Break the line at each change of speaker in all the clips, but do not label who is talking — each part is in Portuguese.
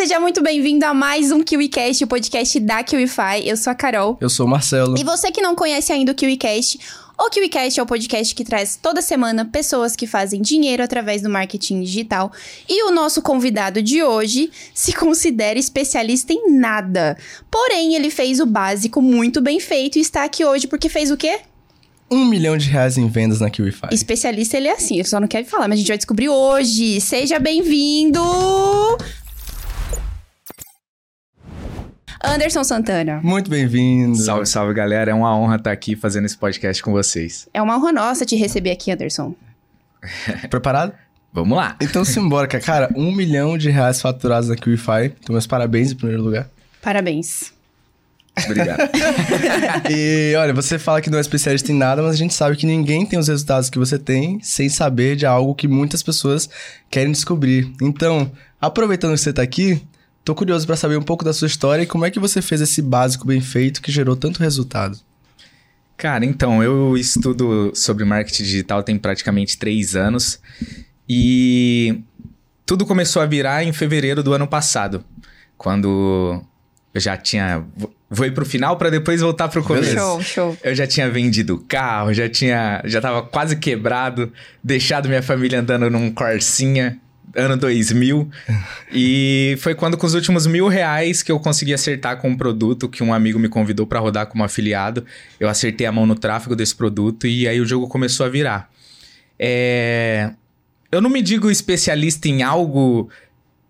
seja muito bem-vindo a mais um KiwiCast, o podcast da KiwiFi. Eu sou a Carol.
Eu sou o Marcelo.
E você que não conhece ainda o KiwiCast, o KiwiCast é o podcast que traz toda semana pessoas que fazem dinheiro através do marketing digital. E o nosso convidado de hoje se considera especialista em nada. Porém, ele fez o básico muito bem feito e está aqui hoje porque fez o quê?
Um milhão de reais em vendas na KiwiFi.
Especialista ele é assim, ele só não quer falar, mas a gente vai descobrir hoje. Seja bem-vindo! Anderson Santana.
Muito bem-vindo.
Salve, salve, galera. É uma honra estar aqui fazendo esse podcast com vocês.
É uma honra nossa te receber aqui, Anderson.
Preparado?
Vamos lá.
Então simbora, cara. Um milhão de reais faturados na KiwiFi. Então, meus parabéns em primeiro lugar.
Parabéns.
Obrigado.
e olha, você fala que não é especialista em nada, mas a gente sabe que ninguém tem os resultados que você tem sem saber de algo que muitas pessoas querem descobrir. Então, aproveitando que você tá aqui, tô curioso para saber um pouco da sua história e como é que você fez esse básico bem feito que gerou tanto resultado.
Cara, então, eu estudo sobre marketing digital tem praticamente três anos e tudo começou a virar em fevereiro do ano passado, quando eu já tinha Vou ir pro final para depois voltar pro começo.
Show, show.
Eu já tinha vendido carro, já tinha. Já tava quase quebrado, deixado minha família andando num Corsinha, ano 2000. e foi quando, com os últimos mil reais, que eu consegui acertar com um produto que um amigo me convidou para rodar como afiliado. Eu acertei a mão no tráfego desse produto e aí o jogo começou a virar. É... Eu não me digo especialista em algo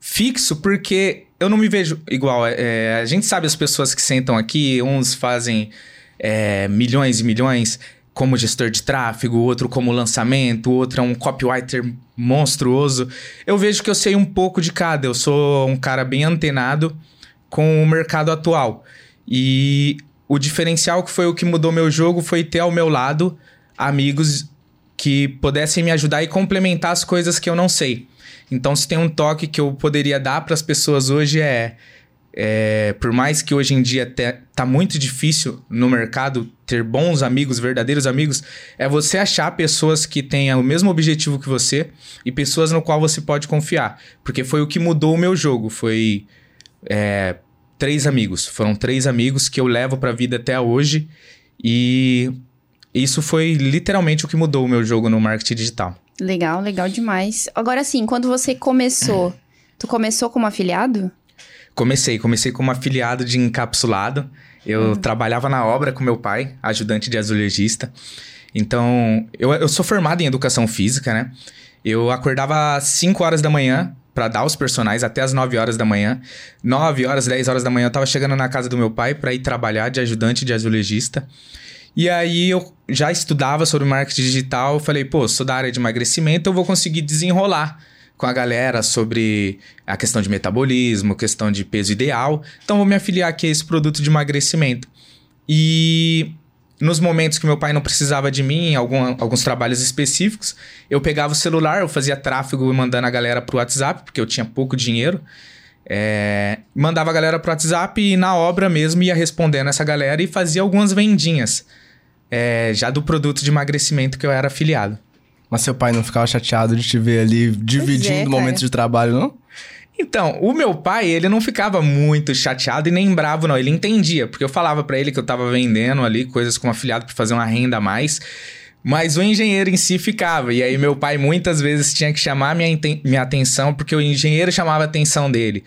fixo, porque eu não me vejo igual. É, a gente sabe as pessoas que sentam aqui, uns fazem é, milhões e milhões como gestor de tráfego, outro como lançamento, outro é um copywriter monstruoso. Eu vejo que eu sei um pouco de cada. Eu sou um cara bem antenado com o mercado atual. E o diferencial que foi o que mudou meu jogo foi ter ao meu lado amigos que pudessem me ajudar e complementar as coisas que eu não sei. Então, se tem um toque que eu poderia dar para as pessoas hoje é, é, por mais que hoje em dia te, tá muito difícil no mercado ter bons amigos, verdadeiros amigos, é você achar pessoas que tenham o mesmo objetivo que você e pessoas no qual você pode confiar. Porque foi o que mudou o meu jogo. Foi é, três amigos. Foram três amigos que eu levo para a vida até hoje e isso foi literalmente o que mudou o meu jogo no marketing digital.
Legal, legal demais. Agora sim, quando você começou, tu começou como afiliado?
Comecei, comecei como afiliado de encapsulado. Eu hum. trabalhava na obra com meu pai, ajudante de azulejista. Então, eu, eu sou formado em educação física, né? Eu acordava às 5 horas da manhã para dar os personagens até as 9 horas da manhã. 9 horas, 10 horas da manhã eu tava chegando na casa do meu pai para ir trabalhar de ajudante de azulejista. E aí eu já estudava sobre marketing digital, falei, pô, sou da área de emagrecimento, eu vou conseguir desenrolar com a galera sobre a questão de metabolismo, questão de peso ideal. Então vou me afiliar aqui a esse produto de emagrecimento. E nos momentos que meu pai não precisava de mim, em algum, alguns trabalhos específicos, eu pegava o celular, eu fazia tráfego mandando a galera pro WhatsApp, porque eu tinha pouco dinheiro. É, mandava a galera pro WhatsApp e na obra mesmo ia respondendo essa galera e fazia algumas vendinhas é, já do produto de emagrecimento que eu era afiliado.
Mas seu pai não ficava chateado de te ver ali dividindo é, momentos de trabalho, não?
Então, o meu pai, ele não ficava muito chateado e nem bravo, não. Ele entendia, porque eu falava para ele que eu tava vendendo ali coisas como afiliado para fazer uma renda a mais. Mas o engenheiro em si ficava. E aí, meu pai muitas vezes tinha que chamar minha, minha atenção, porque o engenheiro chamava a atenção dele.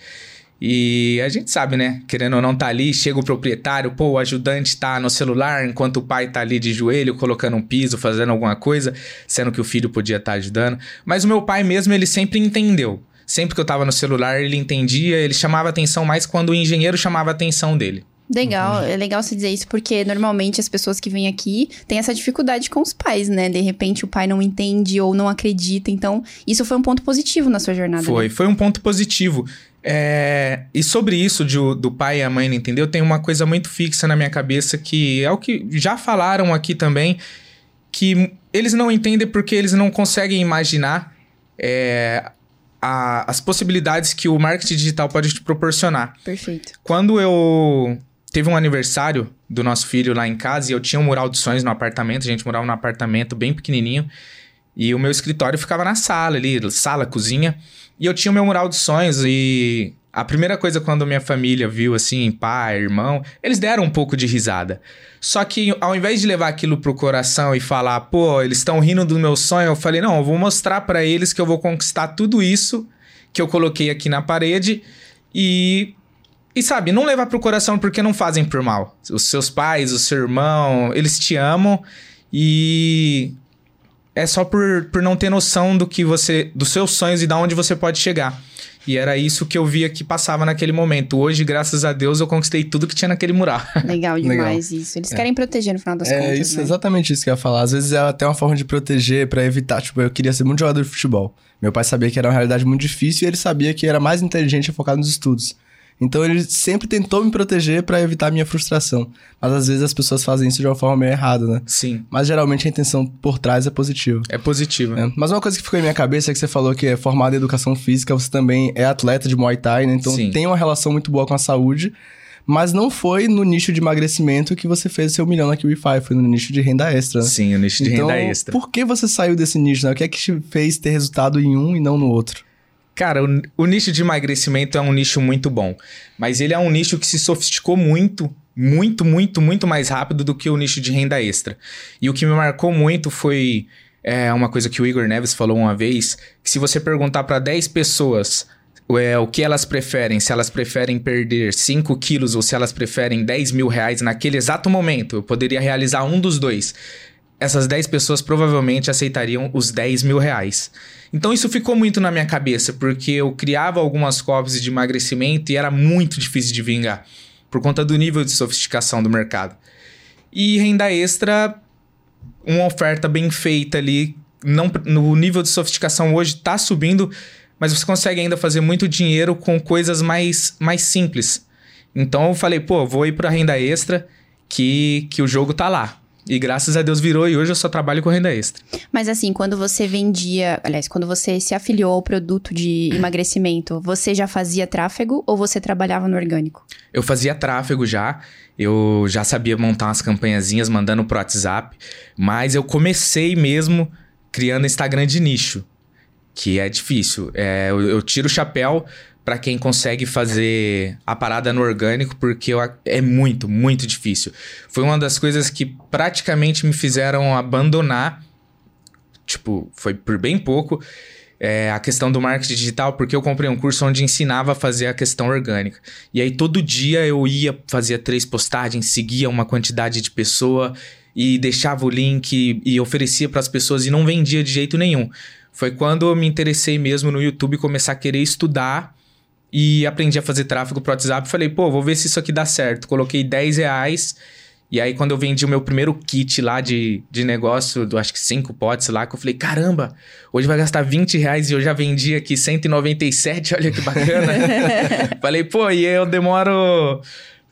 E a gente sabe, né? Querendo ou não tá ali, chega o proprietário, pô, o ajudante tá no celular, enquanto o pai tá ali de joelho, colocando um piso, fazendo alguma coisa, sendo que o filho podia estar tá ajudando. Mas o meu pai mesmo, ele sempre entendeu. Sempre que eu tava no celular, ele entendia, ele chamava atenção mais quando o engenheiro chamava atenção dele.
Legal, uhum. é legal você dizer isso, porque normalmente as pessoas que vêm aqui têm essa dificuldade com os pais, né? De repente o pai não entende ou não acredita. Então, isso foi um ponto positivo na sua jornada.
Foi, né? foi um ponto positivo. É, e sobre isso de, do pai e a mãe não entender, tem uma coisa muito fixa na minha cabeça que é o que já falaram aqui também, que eles não entendem porque eles não conseguem imaginar é, a, as possibilidades que o marketing digital pode te proporcionar.
Perfeito.
Quando eu teve um aniversário do nosso filho lá em casa e eu tinha um mural de sonhos no apartamento, a gente morava num apartamento bem pequenininho, e o meu escritório ficava na sala ali, sala, cozinha. E eu tinha o meu mural de sonhos e A primeira coisa quando minha família viu assim, pai, irmão, eles deram um pouco de risada. Só que ao invés de levar aquilo pro coração e falar, pô, eles estão rindo do meu sonho, eu falei, não, eu vou mostrar para eles que eu vou conquistar tudo isso que eu coloquei aqui na parede e e sabe, não levar pro coração porque não fazem por mal. Os seus pais, o seu irmão, eles te amam e é só por, por não ter noção do que você, dos seus sonhos e da onde você pode chegar. E era isso que eu via que passava naquele momento. Hoje, graças a Deus, eu conquistei tudo que tinha naquele mural.
Legal demais Legal. isso. Eles é. querem proteger no final das
é,
contas.
É isso,
né?
exatamente isso que eu ia falar. Às vezes é até uma forma de proteger para evitar. Tipo, eu queria ser muito jogador de futebol. Meu pai sabia que era uma realidade muito difícil e ele sabia que era mais inteligente e focado nos estudos. Então ele sempre tentou me proteger para evitar minha frustração. Mas às vezes as pessoas fazem isso de uma forma meio errada, né?
Sim.
Mas geralmente a intenção por trás é positiva.
É positiva. É.
Mas uma coisa que ficou em minha cabeça é que você falou que é formado em educação física, você também é atleta de Muay Thai, né? Então Sim. tem uma relação muito boa com a saúde. Mas não foi no nicho de emagrecimento que você fez seu milhão na Kiwify, foi no nicho de renda extra. Né?
Sim, o nicho de
então,
renda extra.
Por que você saiu desse nicho, né? O que é que te fez ter resultado em um e não no outro?
Cara, o, o, nicho de emagrecimento é um nicho muito bom, mas ele é um nicho que se sofisticou muito, muito, muito, muito mais rápido do que o nicho de renda extra. E o que me marcou muito foi é, uma coisa que o Igor Neves falou uma vez, que se você perguntar para 10 pessoas é, o que elas preferem, se elas preferem perder 5 quilos ou se elas preferem 10 mil reais naquele exato momento, eu poderia realizar um dos dois essas 10 pessoas provavelmente aceitariam os 10 mil reais. Então isso ficou muito na minha cabeça, porque eu criava algumas cópias de emagrecimento e era muito difícil de vingar, por conta do nível de sofisticação do mercado. E renda extra, uma oferta bem feita ali, não, no nível de sofisticação hoje está subindo, mas você consegue ainda fazer muito dinheiro com coisas mais, mais simples. Então eu falei, pô, vou ir para renda extra, que, que o jogo tá lá. E graças a Deus virou e hoje eu só trabalho com renda extra.
Mas assim, quando você vendia, aliás, quando você se afiliou ao produto de emagrecimento, você já fazia tráfego ou você trabalhava no orgânico?
Eu fazia tráfego já. Eu já sabia montar umas campanhazinhas mandando pro WhatsApp, mas eu comecei mesmo criando Instagram de nicho, que é difícil. É, eu, eu tiro o chapéu para quem consegue fazer a parada no orgânico, porque eu, é muito, muito difícil. Foi uma das coisas que praticamente me fizeram abandonar, tipo, foi por bem pouco, é, a questão do marketing digital, porque eu comprei um curso onde ensinava a fazer a questão orgânica. E aí todo dia eu ia, fazia três postagens, seguia uma quantidade de pessoa e deixava o link e oferecia para as pessoas e não vendia de jeito nenhum. Foi quando eu me interessei mesmo no YouTube começar a querer estudar e aprendi a fazer tráfego pro WhatsApp. Falei, pô, vou ver se isso aqui dá certo. Coloquei 10 reais. E aí, quando eu vendi o meu primeiro kit lá de, de negócio, do acho que cinco potes lá, que eu falei, caramba, hoje vai gastar 20 reais e eu já vendi aqui 197, olha que bacana. falei, pô, e eu demoro,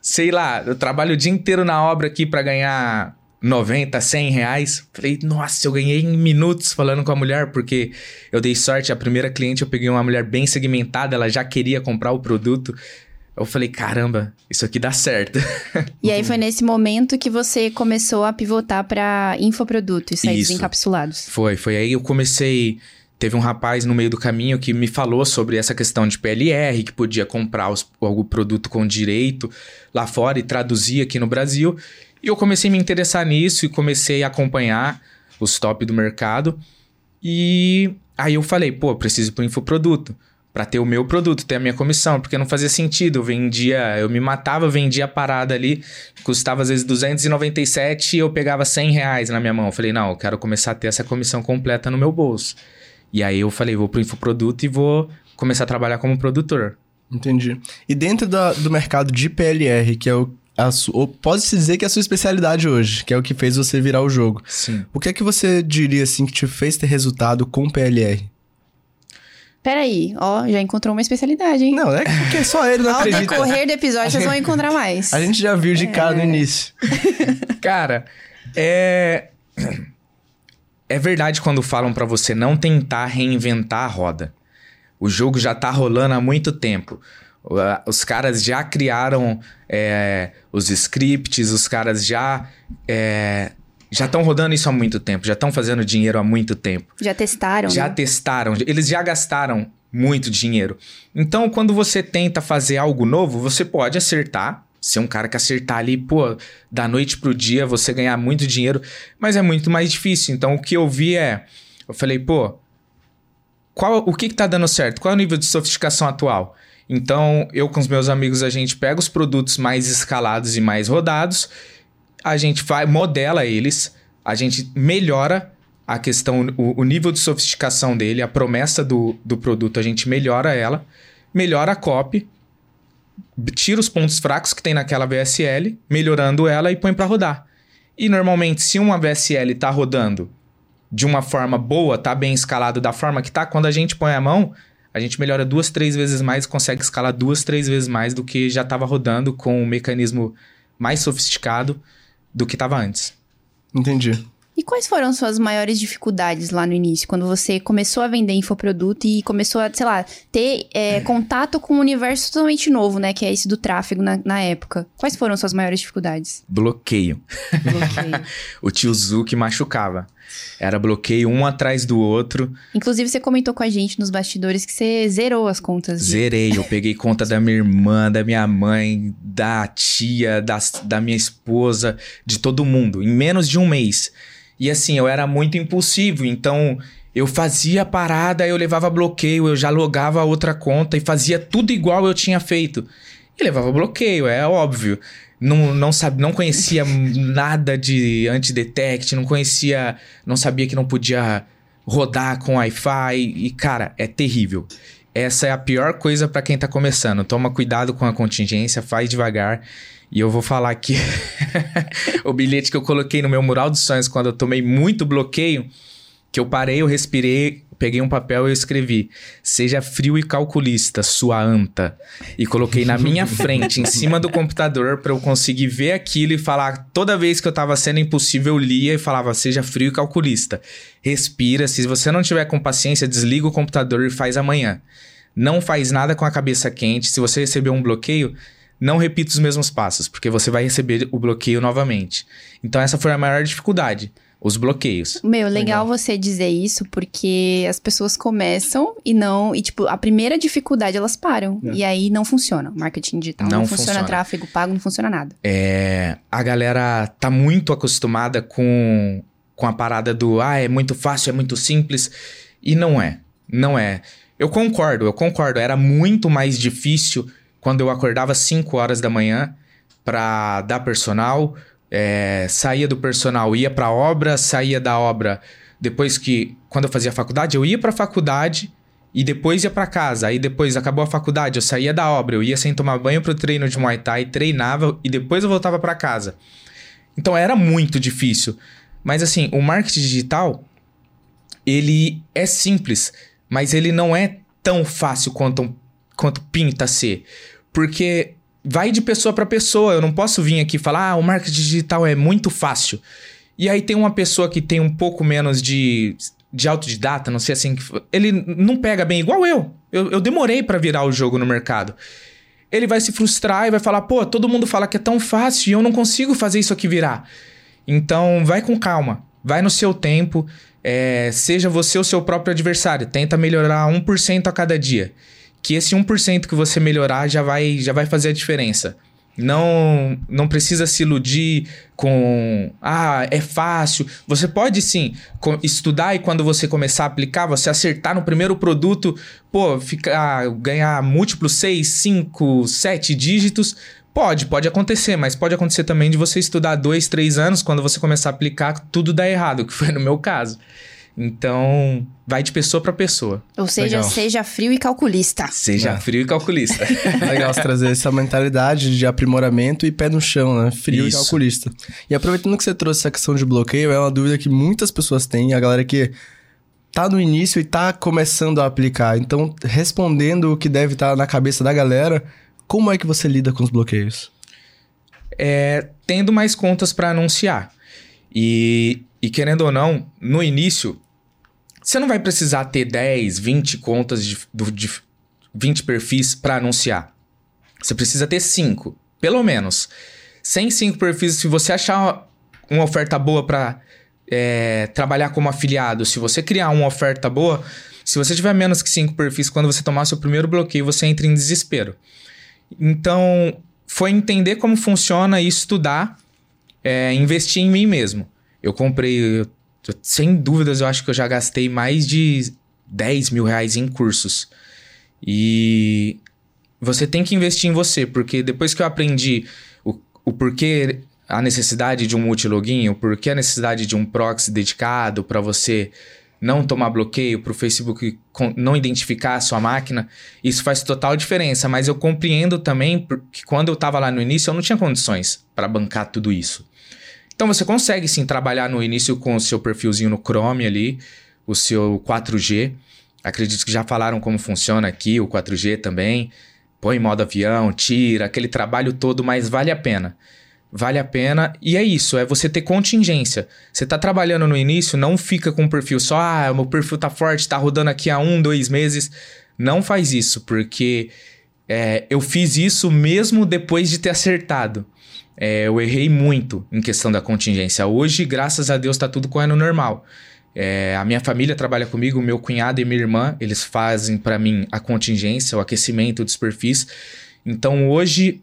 sei lá, eu trabalho o dia inteiro na obra aqui para ganhar 90, 100 reais. Falei, nossa, eu ganhei em minutos falando com a mulher, porque eu dei sorte. A primeira cliente eu peguei uma mulher bem segmentada, ela já queria comprar o produto. Eu falei, caramba, isso aqui dá certo.
E aí foi nesse momento que você começou a pivotar para infoprodutos, saídos isso. encapsulados.
Foi, foi aí eu comecei. Teve um rapaz no meio do caminho que me falou sobre essa questão de PLR, que podia comprar os, algum produto com direito lá fora e traduzir aqui no Brasil. E eu comecei a me interessar nisso e comecei a acompanhar os top do mercado. E aí eu falei, pô, preciso ir pro infoproduto para ter o meu produto, ter a minha comissão, porque não fazia sentido. Eu vendia, eu me matava, vendia a parada ali, custava às vezes 297 e eu pegava 100 reais na minha mão. Eu falei, não, eu quero começar a ter essa comissão completa no meu bolso. E aí eu falei, vou pro infoproduto e vou começar a trabalhar como produtor.
Entendi. E dentro da, do mercado de PLR, que é o pode-se dizer que é a sua especialidade hoje, que é o que fez você virar o jogo.
Sim.
O que é que você diria, assim, que te fez ter resultado com PLR?
Peraí, ó, já encontrou uma especialidade, hein?
Não, é porque só ele não acredita.
Ao decorrer do episódio, vocês vão encontrar mais.
A gente já viu de cara no é. início.
Cara, é... É verdade quando falam para você não tentar reinventar a roda. O jogo já tá rolando há muito tempo. Os caras já criaram é, os scripts, os caras já é, já estão rodando isso há muito tempo, já estão fazendo dinheiro há muito tempo.
Já testaram.
Já
né?
testaram. Eles já gastaram muito dinheiro. Então, quando você tenta fazer algo novo, você pode acertar, ser um cara que acertar ali, pô, da noite pro dia você ganhar muito dinheiro, mas é muito mais difícil. Então, o que eu vi é, eu falei, pô, qual, o que que tá dando certo? Qual é o nível de sofisticação atual? Então, eu com os meus amigos, a gente pega os produtos mais escalados e mais rodados, a gente vai, modela eles, a gente melhora a questão, o, o nível de sofisticação dele, a promessa do, do produto, a gente melhora ela, melhora a copy, tira os pontos fracos que tem naquela VSL, melhorando ela e põe para rodar. E normalmente, se uma VSL tá rodando de uma forma boa, tá bem escalado da forma que tá, quando a gente põe a mão, a gente melhora duas, três vezes mais, consegue escalar duas, três vezes mais do que já estava rodando com um mecanismo mais sofisticado do que estava antes.
Entendi.
E quais foram suas maiores dificuldades lá no início, quando você começou a vender infoproduto e começou a, sei lá, ter é, contato com um universo totalmente novo, né? Que é esse do tráfego na, na época. Quais foram suas maiores dificuldades?
Bloqueio.
Bloqueio.
o tio Zuki machucava. Era bloqueio um atrás do outro.
Inclusive, você comentou com a gente nos bastidores que você zerou as contas. De...
Zerei. Eu peguei conta da minha irmã, da minha mãe, da tia, da, da minha esposa, de todo mundo, em menos de um mês. E assim, eu era muito impulsivo, então eu fazia parada, eu levava bloqueio, eu já logava outra conta e fazia tudo igual eu tinha feito. E levava bloqueio, é óbvio. Não, não, sabe, não conhecia nada de antidetect, não conhecia, não sabia que não podia rodar com Wi-Fi e cara, é terrível. Essa é a pior coisa para quem tá começando. Toma cuidado com a contingência, faz devagar. E eu vou falar aqui o bilhete que eu coloquei no meu mural dos sonhos quando eu tomei muito bloqueio, que eu parei, eu respirei, peguei um papel e eu escrevi: "Seja frio e calculista, sua anta". E coloquei na minha frente, em cima do computador para eu conseguir ver aquilo e falar toda vez que eu tava sendo impossível, eu lia e falava: "Seja frio e calculista". Respira, se você não tiver com paciência, desliga o computador e faz amanhã. Não faz nada com a cabeça quente. Se você receber um bloqueio, não repita os mesmos passos, porque você vai receber o bloqueio novamente. Então, essa foi a maior dificuldade. Os bloqueios.
Meu, legal, legal, você dizer isso, porque as pessoas começam e não. E, tipo, a primeira dificuldade elas param. É. E aí não funciona. Marketing digital não, não funciona, funciona, tráfego pago, não funciona nada.
É. A galera tá muito acostumada com, com a parada do ah, é muito fácil, é muito simples. E não é. Não é. Eu concordo, eu concordo. Era muito mais difícil quando eu acordava 5 horas da manhã para dar personal, é, saía do personal, ia para obra, saía da obra. Depois que, quando eu fazia faculdade, eu ia para faculdade e depois ia para casa. Aí depois acabou a faculdade, eu saía da obra, eu ia sem tomar banho pro treino de Muay Thai, treinava e depois eu voltava para casa. Então era muito difícil. Mas assim, o marketing digital, ele é simples, mas ele não é tão fácil quanto, quanto pinta ser. Porque vai de pessoa para pessoa. Eu não posso vir aqui falar, ah, o marketing digital é muito fácil. E aí tem uma pessoa que tem um pouco menos de, de autodidata, não sei assim, ele não pega bem igual eu. Eu, eu demorei para virar o jogo no mercado. Ele vai se frustrar e vai falar, pô, todo mundo fala que é tão fácil e eu não consigo fazer isso aqui virar. Então, vai com calma, vai no seu tempo, é, seja você o seu próprio adversário, tenta melhorar 1% a cada dia que esse 1% que você melhorar já vai, já vai fazer a diferença. Não, não precisa se iludir com ah, é fácil. Você pode sim estudar e quando você começar a aplicar, você acertar no primeiro produto, pô, ficar ganhar múltiplos 6, 5, 7 dígitos. Pode, pode acontecer, mas pode acontecer também de você estudar dois, três anos, quando você começar a aplicar, tudo dá errado, que foi no meu caso. Então, vai de pessoa para pessoa.
Ou seja, Legal. seja frio e calculista.
Seja é. frio e calculista.
Legal você trazer essa mentalidade de aprimoramento e pé no chão, né? Frio Isso. e calculista. E aproveitando que você trouxe essa questão de bloqueio, é uma dúvida que muitas pessoas têm, a galera que tá no início e tá começando a aplicar. Então, respondendo o que deve estar tá na cabeça da galera, como é que você lida com os bloqueios?
É, tendo mais contas para anunciar. E, e querendo ou não, no início, você não vai precisar ter 10, 20 contas de, de 20 perfis para anunciar. Você precisa ter 5, pelo menos. Sem 5 perfis, se você achar uma oferta boa para é, trabalhar como afiliado, se você criar uma oferta boa, Se você tiver menos que cinco perfis, quando você tomar seu primeiro bloqueio, você entra em desespero. Então, foi entender como funciona e estudar, é, investir em mim mesmo. Eu comprei, eu, sem dúvidas, eu acho que eu já gastei mais de 10 mil reais em cursos. E você tem que investir em você, porque depois que eu aprendi o, o porquê a necessidade de um multilogin, o porquê a necessidade de um proxy dedicado para você não tomar bloqueio, para o Facebook não identificar a sua máquina, isso faz total diferença. Mas eu compreendo também que quando eu estava lá no início, eu não tinha condições para bancar tudo isso. Então você consegue sim trabalhar no início com o seu perfilzinho no Chrome ali, o seu 4G. Acredito que já falaram como funciona aqui o 4G também. Põe modo avião, tira, aquele trabalho todo, mas vale a pena. Vale a pena. E é isso, é você ter contingência. Você tá trabalhando no início, não fica com o perfil só, ah, meu perfil tá forte, tá rodando aqui há um, dois meses. Não faz isso, porque é, eu fiz isso mesmo depois de ter acertado. É, eu errei muito em questão da contingência. Hoje, graças a Deus, tá tudo correndo normal. É, a minha família trabalha comigo, meu cunhado e minha irmã, eles fazem para mim a contingência, o aquecimento dos perfis. Então hoje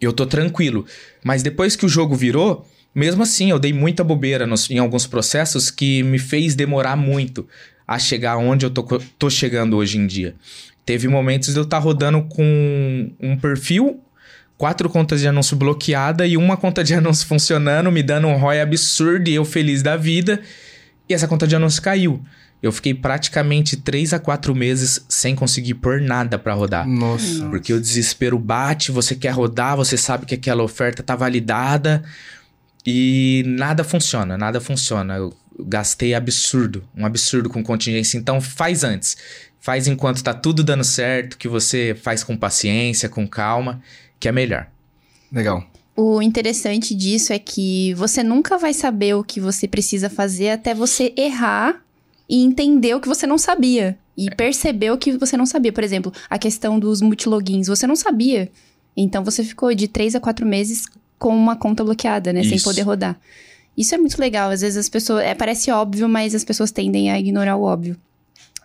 eu tô tranquilo. Mas depois que o jogo virou, mesmo assim eu dei muita bobeira nos, em alguns processos que me fez demorar muito a chegar onde eu tô, tô chegando hoje em dia. Teve momentos de eu estar tá rodando com um perfil, quatro contas de anúncio bloqueada e uma conta de anúncio funcionando, me dando um ROI absurdo e eu feliz da vida. E essa conta de anúncio caiu. Eu fiquei praticamente 3 a 4 meses sem conseguir pôr nada para rodar.
Nossa.
Porque o desespero bate, você quer rodar, você sabe que aquela oferta tá validada e nada funciona, nada funciona. Eu gastei absurdo, um absurdo com contingência. Então faz antes. Faz enquanto tá tudo dando certo, que você faz com paciência, com calma, que é melhor.
Legal.
O interessante disso é que você nunca vai saber o que você precisa fazer até você errar e entender o que você não sabia. E é. perceber o que você não sabia. Por exemplo, a questão dos multilogins. Você não sabia. Então você ficou de três a quatro meses com uma conta bloqueada, né? Isso. Sem poder rodar. Isso é muito legal. Às vezes as pessoas. É, parece óbvio, mas as pessoas tendem a ignorar o óbvio.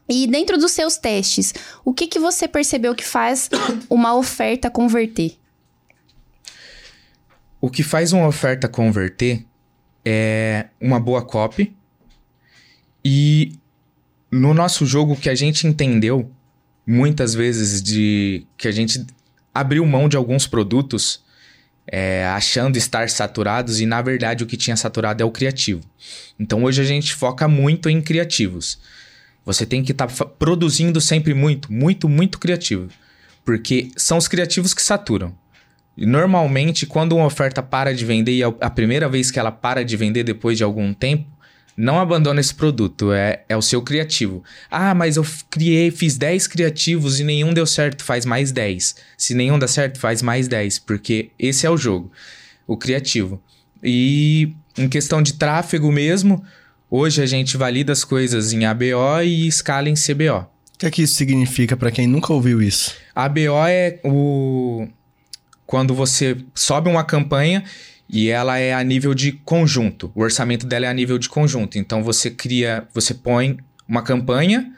E dentro dos seus testes, o que, que você percebeu que faz uma oferta converter?
O que faz uma oferta converter é uma boa copy. E no nosso jogo que a gente entendeu muitas vezes de que a gente abriu mão de alguns produtos é, achando estar saturados e na verdade o que tinha saturado é o criativo. Então hoje a gente foca muito em criativos. Você tem que estar tá produzindo sempre muito, muito, muito criativo. Porque são os criativos que saturam. E normalmente, quando uma oferta para de vender e é a primeira vez que ela para de vender depois de algum tempo, não abandona esse produto, é, é o seu criativo. Ah, mas eu criei, fiz 10 criativos e nenhum deu certo, faz mais 10. Se nenhum dá certo, faz mais 10, porque esse é o jogo, o criativo. E em questão de tráfego mesmo, hoje a gente valida as coisas em ABO e escala em CBO. O
que é que isso significa para quem nunca ouviu isso?
ABO é o quando você sobe uma campanha e ela é a nível de conjunto. O orçamento dela é a nível de conjunto. Então você cria, você põe uma campanha,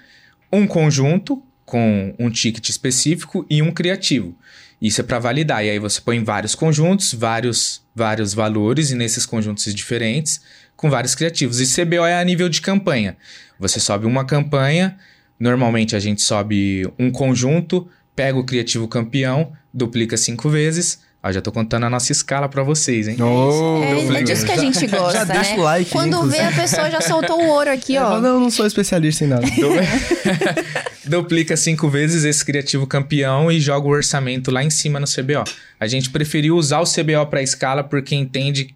um conjunto com um ticket específico e um criativo. Isso é para validar. E aí você põe vários conjuntos, vários vários valores e nesses conjuntos diferentes com vários criativos. E CBO é a nível de campanha. Você sobe uma campanha, normalmente a gente sobe um conjunto, pega o criativo campeão, duplica cinco vezes. Ah, já tô contando a nossa escala para vocês, hein?
Oh, é, é disso que a gente gosta, já né? Deixa o like, Quando inclusive. vê a pessoa já soltou o ouro aqui, ó.
Não, não sou especialista em nada.
Duplica cinco vezes esse criativo campeão e joga o orçamento lá em cima no CBO. A gente preferiu usar o CBO para escala porque entende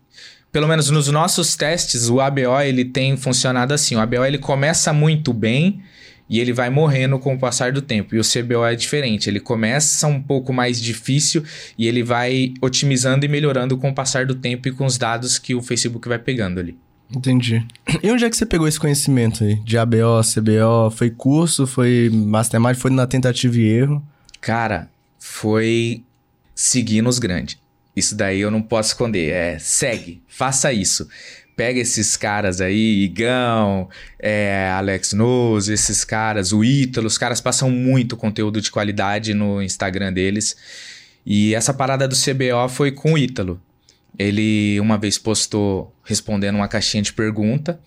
pelo menos nos nossos testes, o ABO ele tem funcionado assim. O ABO ele começa muito bem e ele vai morrendo com o passar do tempo. E o CBO é diferente, ele começa um pouco mais difícil e ele vai otimizando e melhorando com o passar do tempo e com os dados que o Facebook vai pegando ali.
Entendi. E onde é que você pegou esse conhecimento aí? De ABO, CBO? Foi curso? Foi mastermind? Foi na tentativa e erro?
Cara, foi seguindo os grandes. Isso daí eu não posso esconder. É, segue, faça isso. Pega esses caras aí, Igão, é, Alex Nose, esses caras, o Ítalo, os caras passam muito conteúdo de qualidade no Instagram deles. E essa parada do CBO foi com o Ítalo. Ele uma vez postou respondendo uma caixinha de pergunta.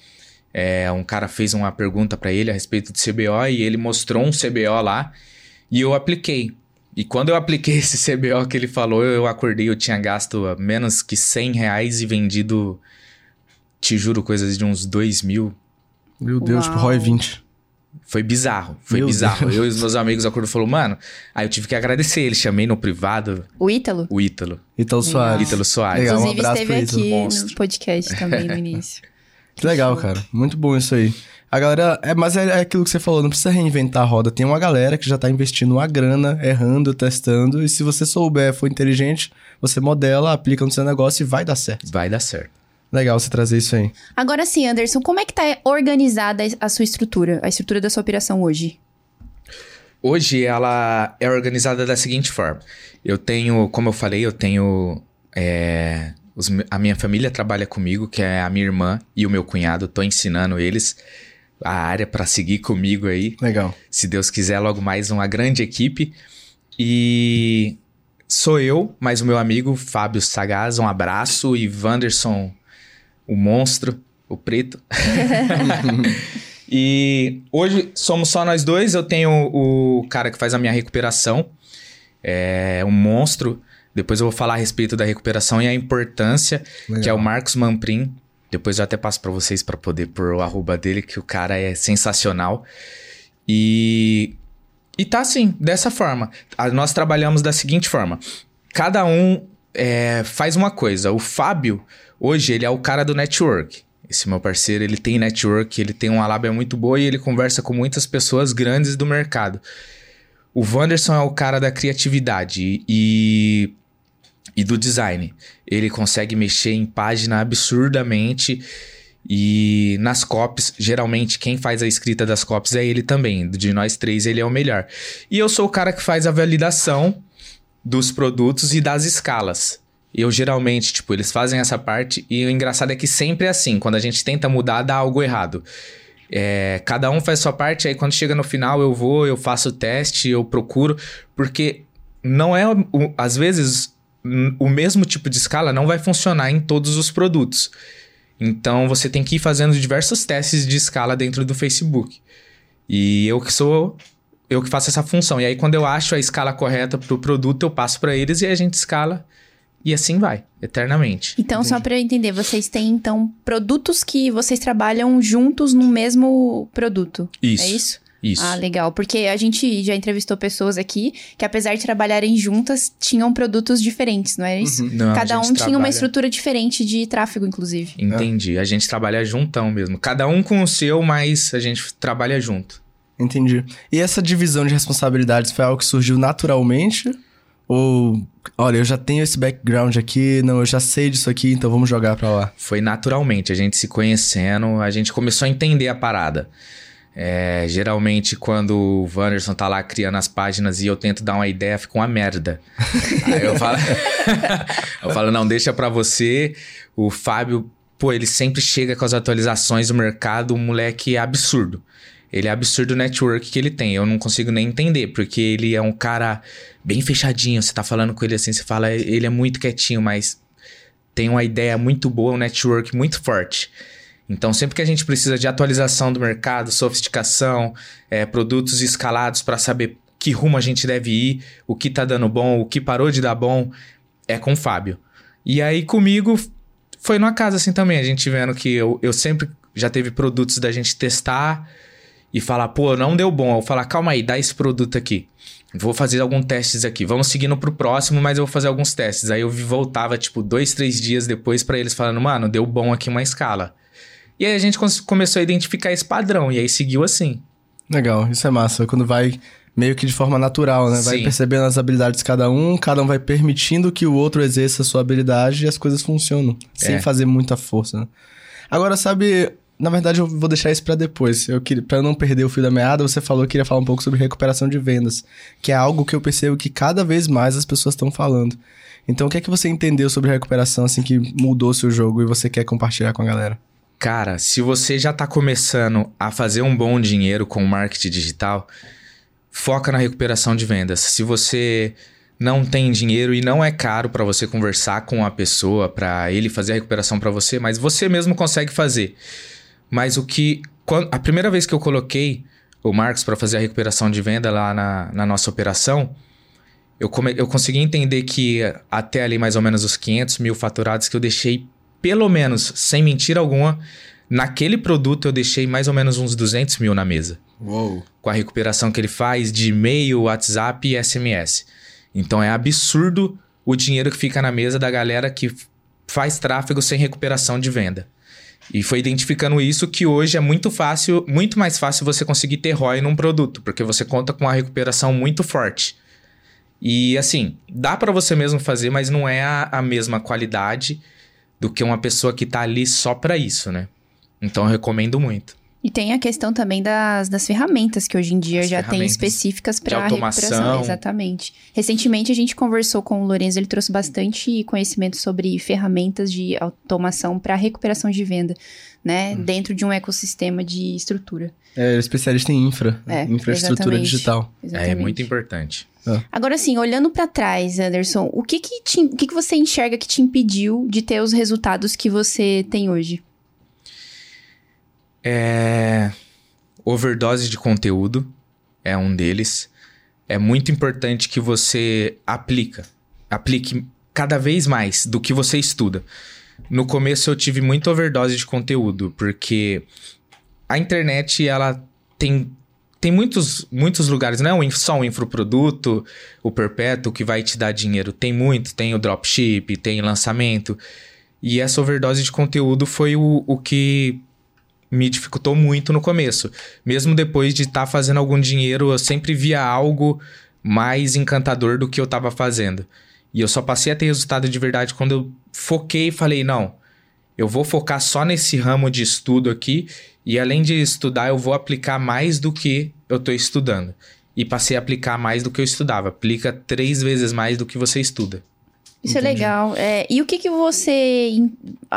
É, um cara fez uma pergunta para ele a respeito do CBO e ele mostrou um CBO lá e eu apliquei. E quando eu apliquei esse CBO que ele falou, eu acordei, eu tinha gasto menos que 100 reais e vendido, te juro, coisas de uns 2 mil.
Meu Deus,
Uau.
tipo, ROI 20.
Foi bizarro, foi
Meu
bizarro.
Deus.
Eu e os meus amigos acordou falou, mano. Aí eu tive que agradecer ele, chamei no privado
O Ítalo?
o Ítalo.
Ítalo. Soares.
Ítalo Soares.
Legal, um
Inclusive,
abraço
esteve aqui
monstro.
no podcast também no início.
Que legal, cara. Muito bom isso aí. A galera. É, mas é, é aquilo que você falou, não precisa reinventar a roda. Tem uma galera que já tá investindo uma grana, errando, testando. E se você souber, for inteligente, você modela, aplica no seu negócio e vai dar certo.
Vai dar certo.
Legal você trazer isso aí.
Agora sim, Anderson, como é que tá organizada a sua estrutura, a estrutura da sua operação hoje?
Hoje ela é organizada da seguinte forma. Eu tenho, como eu falei, eu tenho. é, os a minha família trabalha comigo, que é a minha irmã e o meu cunhado. Tô ensinando eles a área para seguir comigo aí.
Legal.
Se Deus quiser, logo mais uma grande equipe. E sou eu, mais o meu amigo Fábio Sagaz, um abraço. E Wanderson, o monstro, o preto. e hoje somos só nós dois. Eu tenho o cara que faz a minha recuperação, é um monstro. Depois eu vou falar a respeito da recuperação e a importância,
Legal.
que é o Marcos Mamprim. Depois eu até passo pra vocês pra poder pôr o arroba dele, que o cara é sensacional. E e tá assim, dessa forma. Nós trabalhamos da seguinte forma: cada um é, faz uma coisa. O Fábio, hoje, ele é o cara do network. Esse meu parceiro, ele tem network, ele tem uma lábia muito boa e ele conversa com muitas pessoas grandes do mercado. O Wanderson é o cara da criatividade e, e do design. Ele consegue mexer em página absurdamente. E nas copies, geralmente quem faz a escrita das copies é ele também. De nós três, ele é o melhor. E eu sou o cara que faz a validação dos produtos e das escalas. Eu geralmente, tipo, eles fazem essa parte e o engraçado é que sempre é assim. Quando a gente tenta mudar, dá algo errado. É, cada um faz sua parte, aí quando chega no final eu vou, eu faço o teste, eu procuro, porque não é, o- às vezes, o mesmo tipo de escala não vai funcionar em todos os produtos. Então você tem que ir fazendo diversos testes de escala dentro do Facebook. E eu que sou eu que faço essa função. E aí quando eu acho a escala correta pro produto, eu passo para eles e a gente escala e assim vai, eternamente.
Então, só pra eu entender, vocês têm, então, produtos que vocês trabalham juntos no mesmo produto.
Isso.
É isso?
Isso.
Ah, legal. Porque a gente já entrevistou pessoas aqui que, apesar de trabalharem juntas, tinham produtos diferentes, não é isso?
Não, a
Cada um
gente
tinha uma
trabalha-
estrutura diferente de tráfego, inclusive.
Entendi. A gente trabalha juntão mesmo. Cada um com o seu, mas a gente trabalha junto.
Entendi. E essa divisão de responsabilidades foi algo que surgiu naturalmente? Ou, olha, eu já tenho esse background aqui, não, eu já sei disso aqui, então vamos jogar pra lá.
Foi naturalmente, a gente se conhecendo, a gente começou a entender a parada. É, geralmente, quando o Wanderson tá lá criando as páginas e eu tento dar uma ideia, fica uma merda. Aí eu falo, eu falo, não, deixa pra você. O Fábio, pô, ele sempre chega com as atualizações do mercado, um moleque absurdo. Ele é absurdo o network que ele tem. Eu não consigo nem entender, porque ele é um cara bem fechadinho. Você tá falando com ele assim, você fala, ele é muito quietinho, mas tem uma ideia muito boa, um network muito forte. Então, sempre que a gente precisa de atualização do mercado, sofisticação, é, produtos escalados para saber que rumo a gente deve ir, o que tá dando bom, o que parou de dar bom, é com o Fábio. E aí, comigo, foi numa casa assim também. A gente vendo que eu, eu sempre já teve produtos da gente testar e falar, pô, não deu bom. Eu falar, calma aí, dá esse produto aqui. Vou fazer alguns testes aqui. Vamos seguindo pro próximo, mas eu vou fazer alguns testes. Aí eu voltava, tipo, dois, três dias depois pra eles falando, mano, deu bom aqui uma escala. E aí a gente começou a identificar esse padrão, e aí seguiu assim.
Legal, isso é massa. Quando vai meio que de forma natural, né? Vai
Sim.
percebendo as habilidades de cada um, cada um vai permitindo que o outro exerça a sua habilidade e as coisas funcionam, sem
É.
fazer muita força, né? Agora, sabe, Na verdade, eu vou deixar isso pra depois. Eu queria, para não perder o fio da meada, você falou que queria falar um pouco sobre recuperação de vendas, que é algo que eu percebo que cada vez mais as pessoas estão falando. Então, o que é que você entendeu sobre recuperação assim que mudou seu jogo e você quer compartilhar com a galera?
Cara, se você já tá começando a fazer um bom dinheiro com marketing digital, foca na recuperação de vendas. Se você não tem dinheiro e não é caro para você conversar com a pessoa, para ele fazer a recuperação para você, mas você mesmo consegue fazer. Mas o que. Quando, a primeira vez que eu coloquei o Marcos para fazer a recuperação de venda lá na, na nossa operação, eu, come, eu consegui entender que até ali mais ou menos os 500 mil faturados que eu deixei, pelo menos, sem mentira alguma, naquele produto eu deixei mais ou menos uns 200 mil na mesa.
Uou.
Com a recuperação que ele faz de e-mail, WhatsApp e SMS. Então é absurdo o dinheiro que fica na mesa da galera que faz tráfego sem recuperação de venda. E foi identificando isso que hoje é muito fácil, muito mais fácil você conseguir ter ROI num produto, porque você conta com uma recuperação muito forte. E assim, dá para você mesmo fazer, mas não é a, a, mesma qualidade do que uma pessoa que tá ali só para isso, né? Então eu recomendo muito.
E tem a questão também das, das ferramentas que hoje em dia As já tem específicas para recuperação. Exatamente. Recentemente a gente conversou com o Lourenço, ele trouxe bastante conhecimento sobre ferramentas de automação para recuperação de venda, né? Hum. Dentro de um ecossistema de estrutura.
É, especialista em infra, é, infraestrutura exatamente. digital.
Exatamente. É muito importante.
É. Agora, assim, olhando para trás, Anderson, o que que, te, o que que você enxerga que te impediu de ter os resultados que você tem hoje?
É... Overdose de conteúdo é um deles. É muito importante que você aplica, aplique cada vez mais do que você estuda. No começo eu tive muita overdose de conteúdo, porque a internet ela tem tem muitos, muitos lugares, não é só o infoproduto, o perpétuo que vai te dar dinheiro. Tem muito, tem o dropship, tem lançamento. E essa overdose de conteúdo foi o, o que me dificultou muito no começo. Mesmo depois de estar tá fazendo algum dinheiro, eu sempre via algo mais encantador do que eu estava fazendo. E eu só passei a ter resultado de verdade quando eu foquei e falei: não, eu vou focar só nesse ramo de estudo aqui. E além de estudar, eu vou aplicar mais do que eu estou estudando. E passei a aplicar mais do que eu estudava. Aplica três vezes mais do que você estuda.
Isso é Entendi. é legal. É, e o que, que você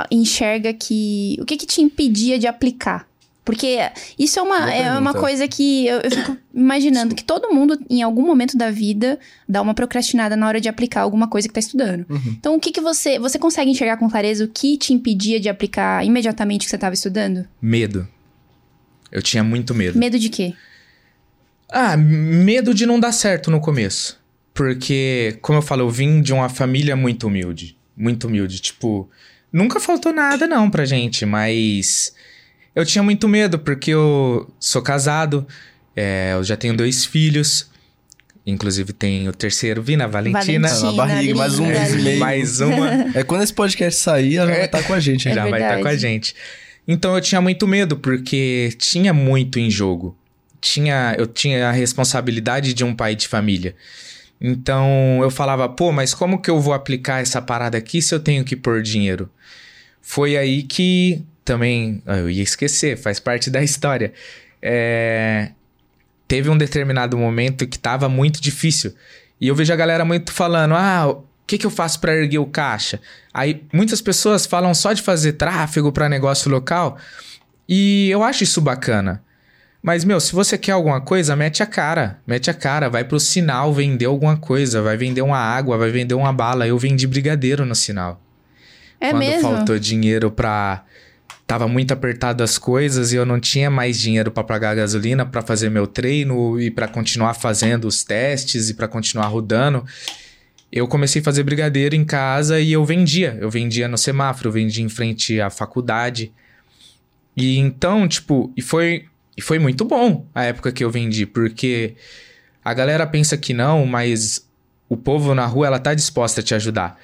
enxerga que. O que, que te impedia de aplicar? Porque isso é uma, é uma coisa que eu, eu fico imaginando que todo mundo, em algum momento da vida, dá uma procrastinada na hora de aplicar alguma coisa que tá estudando. Uhum. Então, o que que você... Você consegue enxergar com clareza o que te impedia de aplicar imediatamente o que você estava estudando?
Medo. Eu tinha muito medo.
Medo de quê?
Ah, medo de não dar certo no começo. Porque, como eu falo, eu vim de uma família muito humilde. Muito humilde. Tipo, nunca faltou nada não pra gente, mas eu tinha muito medo porque eu sou casado, é, eu já tenho dois filhos. Inclusive tem o terceiro, Vina, Valentina.
Valentina na barriga, mais um mês e meio.
Mais uma.
É quando esse podcast sair, ela já vai estar tá com a gente.
É já vai estar tá com a gente. Então eu tinha muito medo, porque tinha muito em jogo. Tinha, eu tinha a responsabilidade de um pai de família. Então eu falava, pô, mas como que eu vou aplicar essa parada aqui se eu tenho que pôr dinheiro? Foi aí que também. Ah, eu ia esquecer, faz parte da história. É, teve um determinado momento que tava muito difícil. E eu vejo a galera muito falando: ah, o que, que eu faço para erguer o caixa? Aí muitas pessoas falam só de fazer tráfego para negócio local. E eu acho isso bacana. Mas, meu, se você quer alguma coisa, mete a cara. Mete a cara, vai pro sinal vender alguma coisa. Vai vender uma água, vai vender uma bala. Eu vendi brigadeiro no sinal.
É
Quando
mesmo?
faltou dinheiro pra. Tava muito apertado as coisas e eu não tinha mais dinheiro para pagar a gasolina para fazer meu treino e para continuar fazendo os testes e para continuar rodando. Eu comecei a fazer brigadeiro em casa e eu vendia. Eu vendia no semáforo, eu vendia em frente à faculdade. E então, tipo, e foi e foi muito bom a época que eu vendi, porque a galera pensa que não, mas o povo na rua ela tá disposta a te ajudar.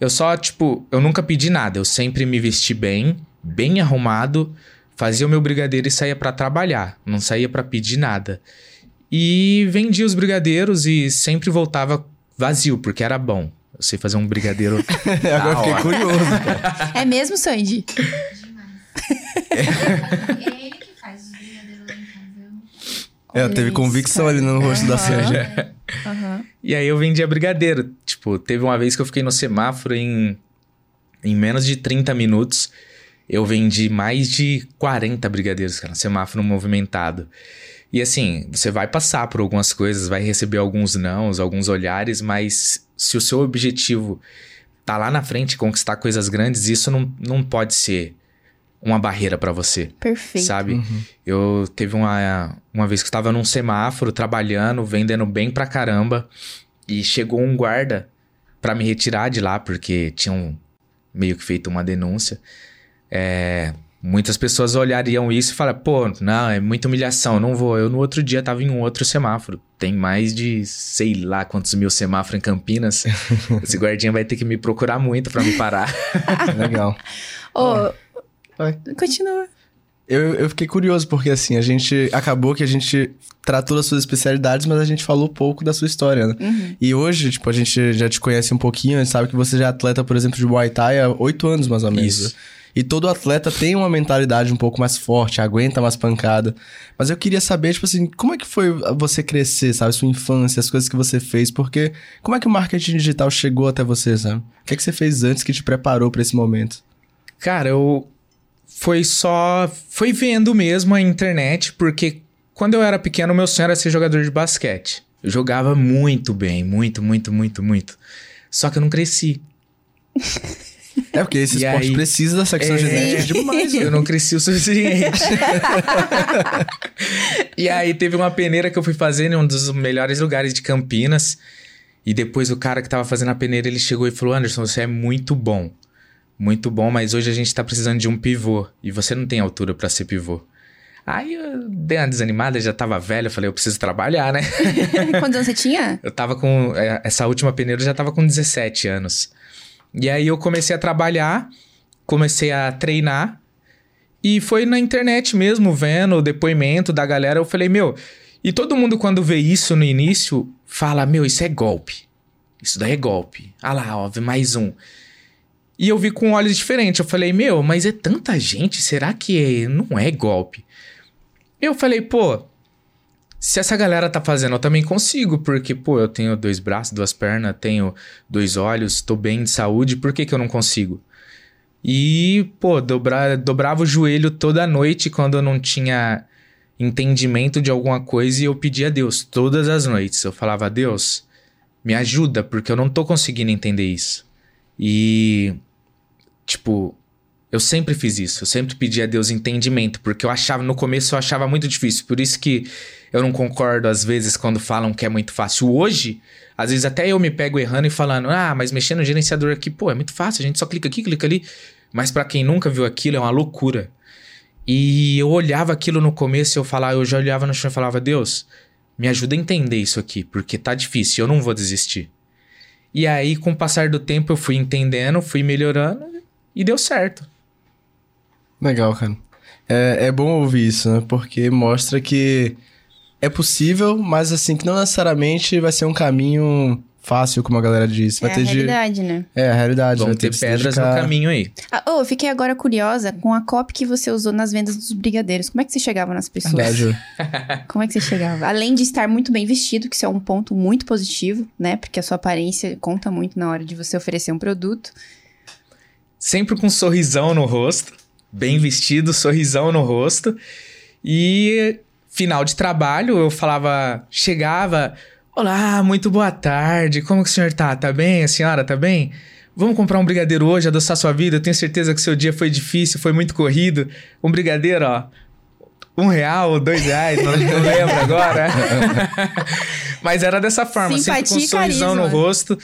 Eu só, tipo, eu nunca pedi nada, eu sempre me vesti bem, bem arrumado, fazia o meu brigadeiro e saía para trabalhar, não saía para pedir nada. E vendia os brigadeiros e sempre voltava vazio, porque era bom. Eu sei fazer um brigadeiro.
Agora fiquei curioso. Cara.
É mesmo, Sandy?
É ele que faz os brigadeiros lá em casa.
É, teve
isso,
convicção
cara.
ali no rosto da. Sérgio.
Aham.
E aí eu vendia brigadeiro. Tipo, teve uma vez que eu fiquei no semáforo em, em menos de 30 minutos. Eu vendi mais de 40 brigadeiros, cara, semáforo movimentado. E assim, você vai passar por algumas coisas, vai receber alguns nãos, alguns olhares, mas se o seu objetivo tá lá na frente, conquistar coisas grandes, isso não, não pode ser uma barreira pra você.
Perfeito.
Sabe?
Uhum.
Eu teve uma, uma vez que eu estava num semáforo trabalhando, vendendo bem pra caramba, e chegou um guarda pra me retirar de lá, porque tinham meio que feito uma denúncia. É, muitas pessoas olhariam isso e falaram, pô, não, é muita humilhação, não vou. Eu no outro dia tava em um outro semáforo. Tem mais de sei lá quantos mil semáforos em Campinas. Esse guardinha vai ter que me procurar muito pra me parar.
Legal.
Ô,
Vai.
continua.
Eu, eu fiquei curioso, porque assim, a gente. Acabou que a gente tratou das suas especialidades, mas a gente falou pouco da sua história, né?
Uhum.
E hoje, tipo, a gente já te conhece um pouquinho, a gente sabe que você já é atleta, por exemplo, de Muay Thai há oito anos, mais ou menos.
Isso.
né? E todo atleta tem uma mentalidade um pouco mais forte, aguenta mais pancada. Mas eu queria saber, tipo assim, como é que foi você crescer, sabe? Sua infância, as coisas que você fez, porque como é que o marketing digital chegou até você, sabe? O que é que você fez antes que te preparou pra esse momento?
Cara, eu foi só foi vendo mesmo a internet, porque quando eu era pequeno, meu sonho era ser jogador de basquete. Eu jogava muito bem, muito, muito, muito, muito. Só que eu não cresci.
É porque esse
E
esporte
aí-
precisa da secção
É.
genética demais,
Eu
né?
não cresci o suficiente. e aí teve uma peneira que eu fui fazer em um dos melhores lugares de Campinas. E depois o cara que tava fazendo a peneira, ele chegou e falou: Anderson, você é muito bom. Muito bom, mas hoje a gente tá precisando de um pivô. E você não tem altura pra ser pivô. Aí eu dei uma desanimada, já tava velho, eu falei, eu preciso trabalhar, né?
Quantos anos você tinha?
Eu tava com. é, Essa última peneira eu já tava com 17 anos. E aí eu comecei a trabalhar, comecei a treinar. E foi na internet mesmo, vendo o depoimento da galera. Eu falei, meu. E todo mundo, quando vê isso no início, fala: meu, isso é golpe. Isso daí é golpe. Ah lá, ó, mais um. E eu vi com olhos diferentes. Eu falei, meu, mas é tanta gente, será que não é golpe? Eu falei, pô, se essa galera tá fazendo, eu também consigo, porque, pô, eu tenho dois braços, duas pernas, tenho dois olhos, tô bem de saúde, por que que eu não consigo? E, pô, dobra, dobrava o joelho toda noite quando eu não tinha entendimento de alguma coisa e eu pedia a Deus todas as noites. Eu falava, Deus, me ajuda, porque eu não tô conseguindo entender isso. E, tipo, eu sempre fiz isso. Eu sempre pedi a Deus entendimento, porque eu achava, no começo eu achava muito difícil. Por isso que eu não concordo às vezes quando falam que é muito fácil. Hoje, às vezes até eu me pego errando e falando, ah, mas mexendo no gerenciador aqui, pô, é muito fácil, a gente só clica aqui, clica ali. Mas pra quem nunca viu aquilo, é uma loucura. E eu olhava aquilo no começo e eu falava, eu já olhava no chão e falava, Deus, me ajuda a entender isso aqui, porque tá difícil, eu não vou desistir. E aí, com o passar do tempo, eu fui entendendo, fui melhorando e deu certo.
Legal, cara. É, é bom ouvir isso, né? Porque mostra que é possível, mas assim, que não necessariamente vai ser um caminho fácil, como a galera diz. Vai
é
ter
a
de.
realidade, né?
É, a realidade.
Vão
vai
ter
que se
pedras
dedicar-
no caminho aí.
Ah, oh, eu fiquei agora curiosa com a copy que você usou nas vendas dos brigadeiros. Como é que você chegava nas pessoas?
Verdade.
Como é que você chegava? Além de estar muito bem vestido, que isso é um ponto muito positivo, né? Porque a sua aparência conta muito na hora de você oferecer um produto.
Sempre com um sorrisão no rosto, bem vestido, sorrisão no rosto. E final de trabalho, eu falava, chegava, olá, muito boa tarde, como que o senhor tá? Tá bem? A senhora tá bem? Vamos comprar um brigadeiro hoje, adoçar sua vida. Eu tenho certeza que seu dia foi difícil, foi muito corrido. Um brigadeiro, ó, um real ou dois reais, não, não lembro agora. Mas era dessa forma, sempre com um
Simpatia
sorrisão no
carisma.
rosto.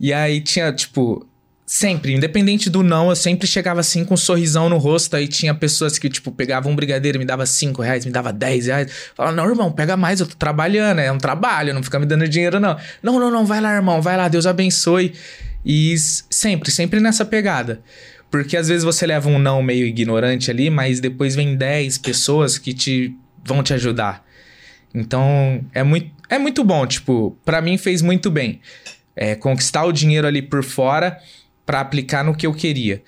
E aí tinha, tipo, sempre, independente do não, eu sempre chegava assim com um sorrisão no rosto. Aí tinha pessoas que, tipo, pegavam um brigadeiro me dava cinco reais, me dava dez reais. Falava, não, irmão, pega mais, eu tô trabalhando, é um trabalho, não fica me dando dinheiro, não. Não, não, não, vai lá, irmão, vai lá, Deus abençoe. E sempre, sempre nessa pegada. Porque às vezes você leva um não meio ignorante ali, mas depois vem 10 pessoas que te vão te ajudar. Então, é muito, é muito bom, tipo, pra mim fez muito bem. É, conquistar o dinheiro ali por fora pra aplicar no que eu queria.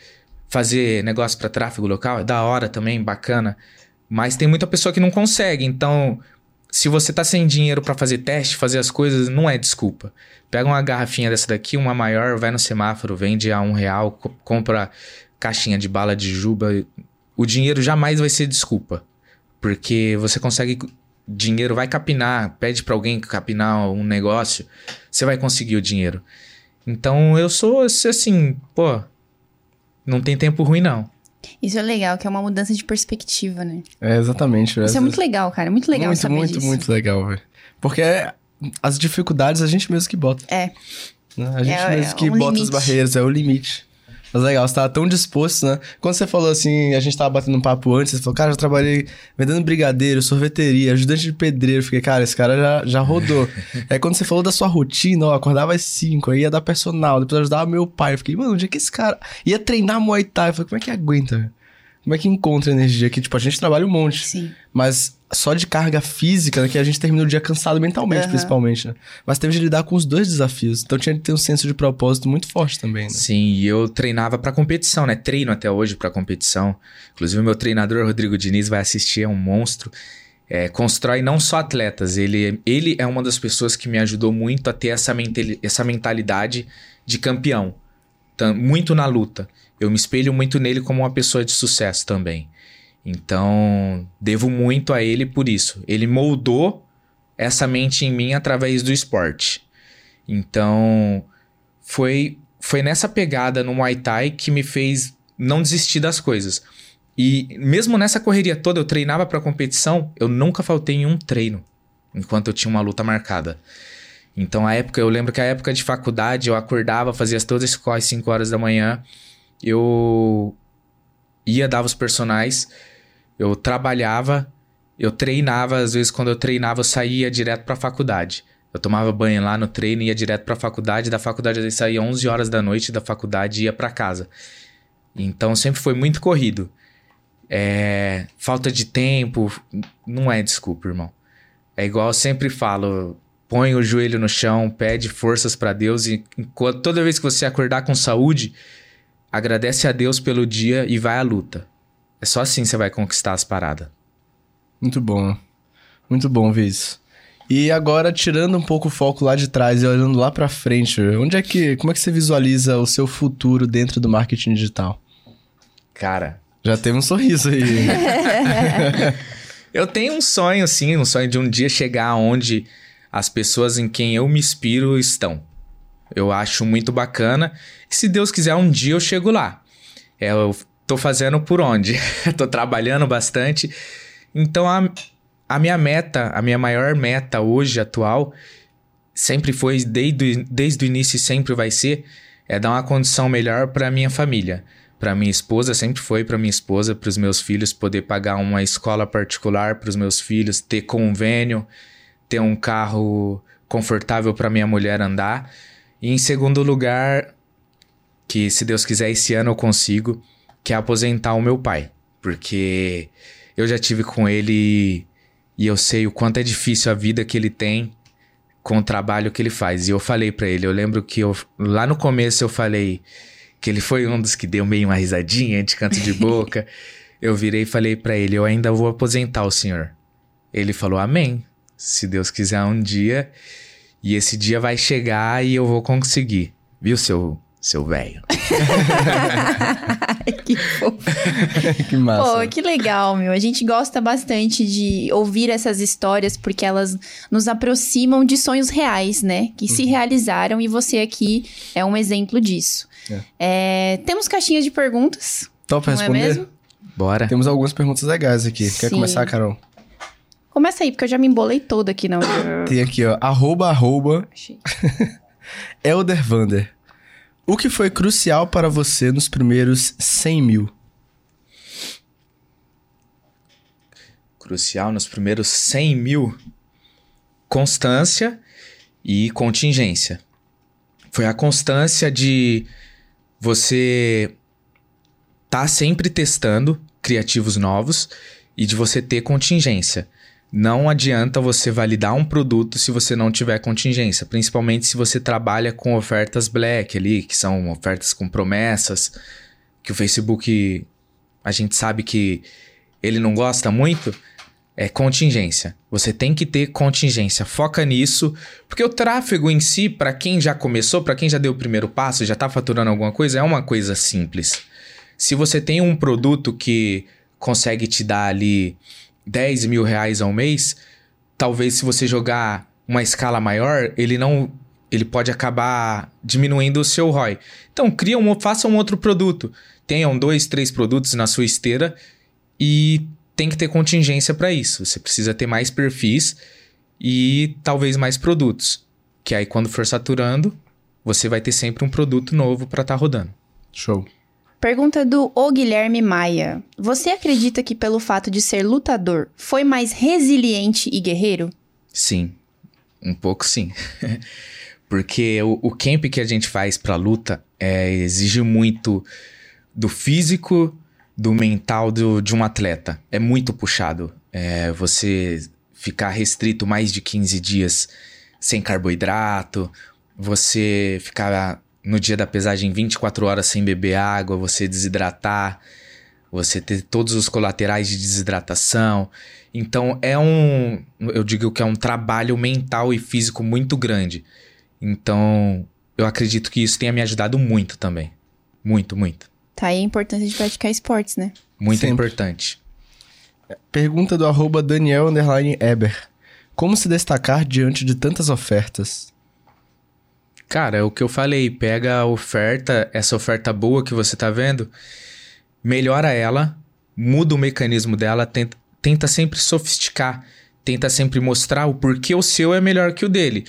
fazer negócio para tráfego local, é da hora também, bacana. Mas tem muita pessoa que não consegue. Então, se você tá sem dinheiro para fazer teste, fazer as coisas, não é desculpa. Pega uma garrafinha dessa daqui, uma maior, vai no semáforo, vende a um real, co- compra caixinha de bala de juba. O dinheiro jamais vai ser desculpa. Porque você consegue. Dinheiro vai capinar, pede pra alguém capinar um negócio, você vai conseguir o dinheiro. Então eu sou assim, pô, não tem tempo ruim não.
Isso é legal, que é uma mudança de perspectiva, né?
É, exatamente.
Isso é muito legal, cara. Muito legal
muito,
saber
muito,
disso.
muito legal, velho. Porque é- as dificuldades a gente mesmo que bota.
É.
né? A gente
É-
mesmo
é
que
um
bota
limite.
as barreiras, é o limite. Mas legal, você tava tão disposto, né? Quando você falou assim, a gente tava batendo um papo antes, você falou, cara, eu trabalhei vendendo brigadeiro, sorveteria, ajudante de pedreiro. Eu Fiquei, cara, esse cara já, já rodou. Aí quando você falou da sua rotina, ó, acordava às 5, aí ia dar personal, depois ajudava meu pai. Eu fiquei, mano, onde é que esse cara ia treinar Muay Thai? Eu falei, como é que aguenta? Como é que encontra energia? Que, tipo, a gente trabalha um monte.
Sim.
Mas só de carga física, né, que a gente termina o dia cansado mentalmente,
Aham.
principalmente, né? Mas teve de lidar com os dois desafios. Então tinha que ter um senso de propósito muito forte também, né?
Sim, e eu treinava pra competição, né? Treino até hoje pra competição. Inclusive, o meu treinador, Rodrigo Diniz, vai assistir, é um monstro. É, constrói não só atletas, ele, ele é uma das pessoas que me ajudou muito a ter essa, essa mentalidade de campeão. Muito na luta. Eu me espelho muito nele como uma pessoa de sucesso também. Então, devo muito a ele por isso. Ele moldou essa mente em mim através do esporte. Então, foi foi nessa pegada no Muay Thai que me fez não desistir das coisas. E mesmo nessa correria toda, eu treinava pra competição, eu nunca faltei em um treino enquanto eu tinha uma luta marcada. Então, a época, eu lembro que a época de faculdade, eu acordava, fazia todas as escolas às 5 horas da manhã, eu ia, dava os personagens, eu trabalhava, eu treinava, às vezes quando eu treinava, eu saía direto pra faculdade. Eu tomava banho lá no treino, ia direto pra faculdade, da faculdade eu saía 11 horas da noite, da faculdade ia pra casa. Então sempre foi muito corrido. É, falta de tempo não é desculpa, irmão. É igual eu sempre falo, põe o joelho no chão, pede forças pra Deus e enquanto- toda vez que você acordar com saúde, agradece a Deus pelo dia e vai à luta. É só assim que você vai conquistar as paradas.
Muito bom. Muito bom ver isso. E agora, tirando um pouco o foco lá de trás e olhando lá pra frente, onde é que. Como é que você visualiza o seu futuro dentro do marketing digital?
Cara,
Já teve um sorriso aí.
Eu tenho um sonho, sim, um sonho de um dia chegar onde as pessoas em quem eu me inspiro estão. Eu acho muito bacana. E se Deus quiser, um dia eu chego lá. É, eu tô fazendo por onde? tô trabalhando bastante. Então, a, a minha meta, a minha maior meta hoje, atual, sempre foi, desde, desde o início e sempre vai ser, é dar uma condição melhor para minha família. Para minha esposa, sempre foi para minha esposa, para os meus filhos, poder pagar uma escola particular para os meus filhos, ter convênio, ter um carro confortável para minha mulher andar. E em segundo lugar, que se Deus quiser esse ano eu consigo, que é aposentar o meu pai, porque eu já tive com ele e eu sei o quanto é difícil a vida que ele tem com o trabalho que ele faz. E eu falei para ele, eu lembro que eu, lá no começo eu falei que ele foi um dos que deu meio uma risadinha de canto de boca. eu virei e falei para ele, eu ainda vou aposentar o senhor. Ele falou, amém. Se Deus quiser um dia, e esse dia vai chegar e eu vou conseguir. Viu, seu seu velho?
que fofo.
que massa.
Pô, que legal, meu. A gente gosta bastante de ouvir essas histórias porque elas nos aproximam de sonhos reais, né? Que
Uhum.
se realizaram e você aqui é um exemplo disso. É, temos caixinhas de perguntas, não é
responder?
mesmo?
Bora.
Temos algumas perguntas legais aqui. Quer
Sim.
começar, Carol?
Começa aí, porque eu já me embolei toda aqui, não.
Tem aqui, ó. Arroba, arroba,
Achei.
Eldervander. O que foi crucial para você nos primeiros 100 mil?
Crucial nos primeiros 100 mil. Constância e contingência. Foi a constância de você tá sempre testando criativos novos e de você ter contingência. Não adianta você validar um produto se você não tiver contingência, principalmente se você trabalha com ofertas black ali, que são ofertas com promessas, que o Facebook a gente sabe que ele não gosta muito, é contingência. Você tem que ter contingência. Foca nisso, porque o tráfego em si, para quem já começou, para quem já deu o primeiro passo, já tá faturando alguma coisa, é uma coisa simples. Se você tem um produto que consegue te dar ali 10 mil reais ao mês, talvez se você jogar uma escala maior, ele não. Ele pode acabar diminuindo o seu ROI. Então, cria um, faça um outro produto. Tenham dois, três produtos na sua esteira e tem que ter contingência para isso. Você precisa ter mais perfis e talvez mais produtos. Que aí, quando for saturando, você vai ter sempre um produto novo para estar tá rodando.
Show.
Pergunta do O Guilherme Maia. Você acredita que pelo fato de ser lutador, foi mais resiliente e guerreiro?
Sim, um pouco sim. Porque o, o camp que a gente faz pra luta é, exige muito do físico, do mental do, de um atleta. É muito puxado. É, você ficar restrito mais de 15 dias sem carboidrato, você ficar no dia da pesagem 24 horas sem beber água, você desidratar, você ter todos os colaterais de desidratação. Então é um, eu digo que é um trabalho mental e físico muito grande. Então eu acredito que isso tenha me ajudado muito também. Muito, muito.
Tá aí a importância de praticar esportes, né?
Muito
Sempre.
importante.
Pergunta do arroba Daniel Eber. Como se destacar diante de tantas ofertas?
Cara, é o que eu falei, pega a oferta, essa oferta boa que você tá vendo, melhora ela, muda o mecanismo dela, tenta, tenta sempre sofisticar, tenta sempre mostrar o porquê o seu é melhor que o dele.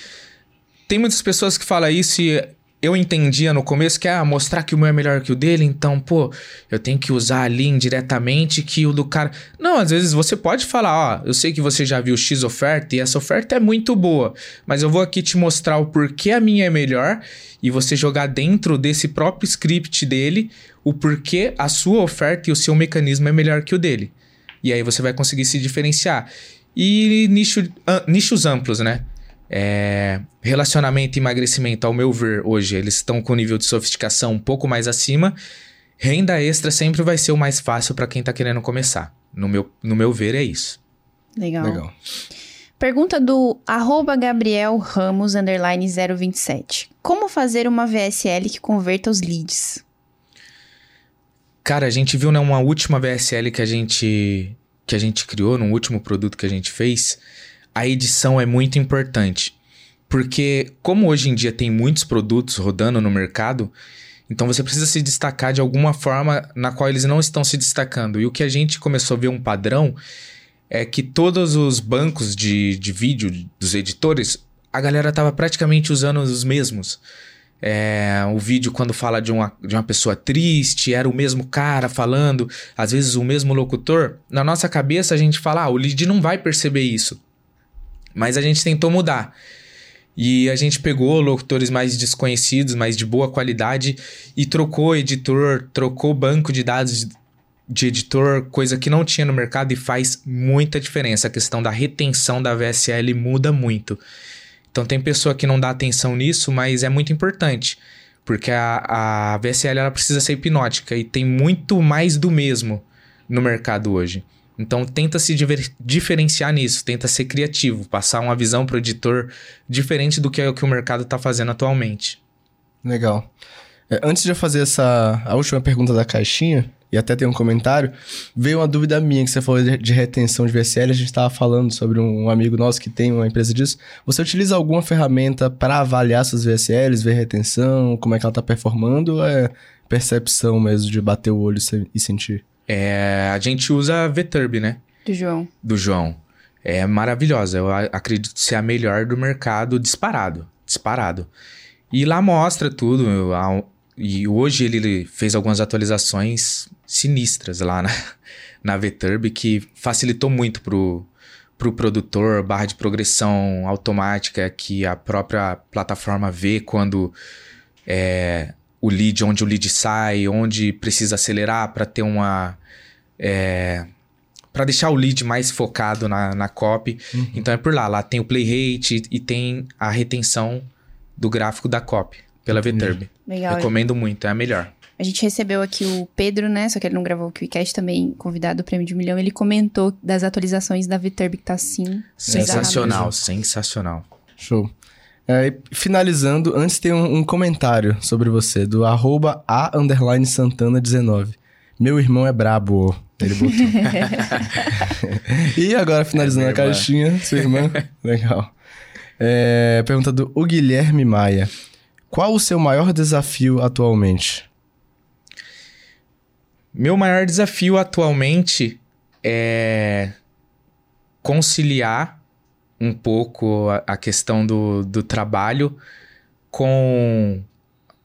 Tem muitas pessoas que falam isso e eu entendia no começo que ah, mostrar que o meu é melhor que o dele, então, pô, eu tenho que usar ali indiretamente que o do cara. Não, às vezes você pode falar, ó, eu sei que você já viu X oferta e essa oferta é muito boa, mas eu vou aqui te mostrar o porquê a minha é melhor e você jogar dentro desse próprio script dele o porquê a sua oferta e o seu mecanismo é melhor que o dele. E aí você vai conseguir se diferenciar. E nicho, nichos amplos, né? É, relacionamento e emagrecimento, ao meu ver, hoje, eles estão com nível de sofisticação um pouco mais acima. Renda extra sempre vai ser o mais fácil para quem tá querendo começar. No meu, no meu ver, é isso.
Legal.
Legal.
Pergunta do arroba Gabriel Ramos, underline 027. Como fazer uma VSL que converta os leads?
Cara, a gente viu numa última VSL que a gente que a gente criou, num último produto que a gente fez, a edição é muito importante. Porque, como hoje em dia tem muitos produtos rodando no mercado, então você precisa se destacar de alguma forma na qual eles não estão se destacando. E o que a gente começou a ver um padrão é que todos os bancos de, de vídeo dos editores, a galera tava praticamente usando os mesmos. É, o vídeo, quando fala de uma, de uma pessoa triste, era o mesmo cara falando, às vezes o mesmo locutor. Na nossa cabeça, a gente fala: ah, o lead não vai perceber isso. Mas a gente tentou mudar. E a gente pegou locutores mais desconhecidos, mais de boa qualidade, e trocou editor, trocou banco de dados de editor, coisa que não tinha no mercado e faz muita diferença. A questão da retenção da VSL muda muito. Então tem pessoa que não dá atenção nisso, mas é muito importante. Porque a, a VSL ela precisa ser hipnótica e tem muito mais do mesmo no mercado hoje. Então tenta se diferenciar nisso, tenta ser criativo, passar uma visão para o editor diferente do que é o que o mercado está fazendo atualmente.
Legal. É, antes de eu fazer essa a última pergunta da caixinha, e até tem um comentário, veio uma dúvida minha que você falou de, de retenção de VSL, a gente estava falando sobre um, um, amigo nosso que tem uma empresa disso. Você utiliza alguma ferramenta para avaliar suas VSLs, ver retenção, como é que ela está performando, ou é percepção mesmo de bater o olho e sentir?
É, a gente usa a VTurb, né?
Do João.
Do João. É maravilhosa. Eu acredito ser a melhor do mercado disparado. Disparado. E lá mostra tudo. E hoje ele fez algumas atualizações sinistras lá na, na VTurb que facilitou muito pro, pro produtor, barra de progressão automática que a própria plataforma vê quando é, o lead, onde o lead sai, onde precisa acelerar para ter uma é, para deixar o lead mais focado na, na copy. Uhum. Então é por lá. Lá tem o play rate e, tem a retenção do gráfico da copy pela VTurb.
Legal.
Recomendo muito, é a melhor.
A gente recebeu aqui o Pedro, né? Só que ele não gravou o KiwiCast também, convidado do Prêmio de um Milhão. Ele comentou das atualizações da Viterbi que tá sim.
Sensacional, sensacional.
Show. É, e finalizando, antes tem um, um comentário sobre você, do arroba a underline Santana 19. Meu irmão é brabo. Ele botou. e agora, finalizando
É
a
irmã.
caixinha, sua irmã. Legal. É, pergunta do o Guilherme Maia. Qual o seu maior desafio atualmente?
Meu maior desafio atualmente é conciliar um pouco a, a questão do, do trabalho com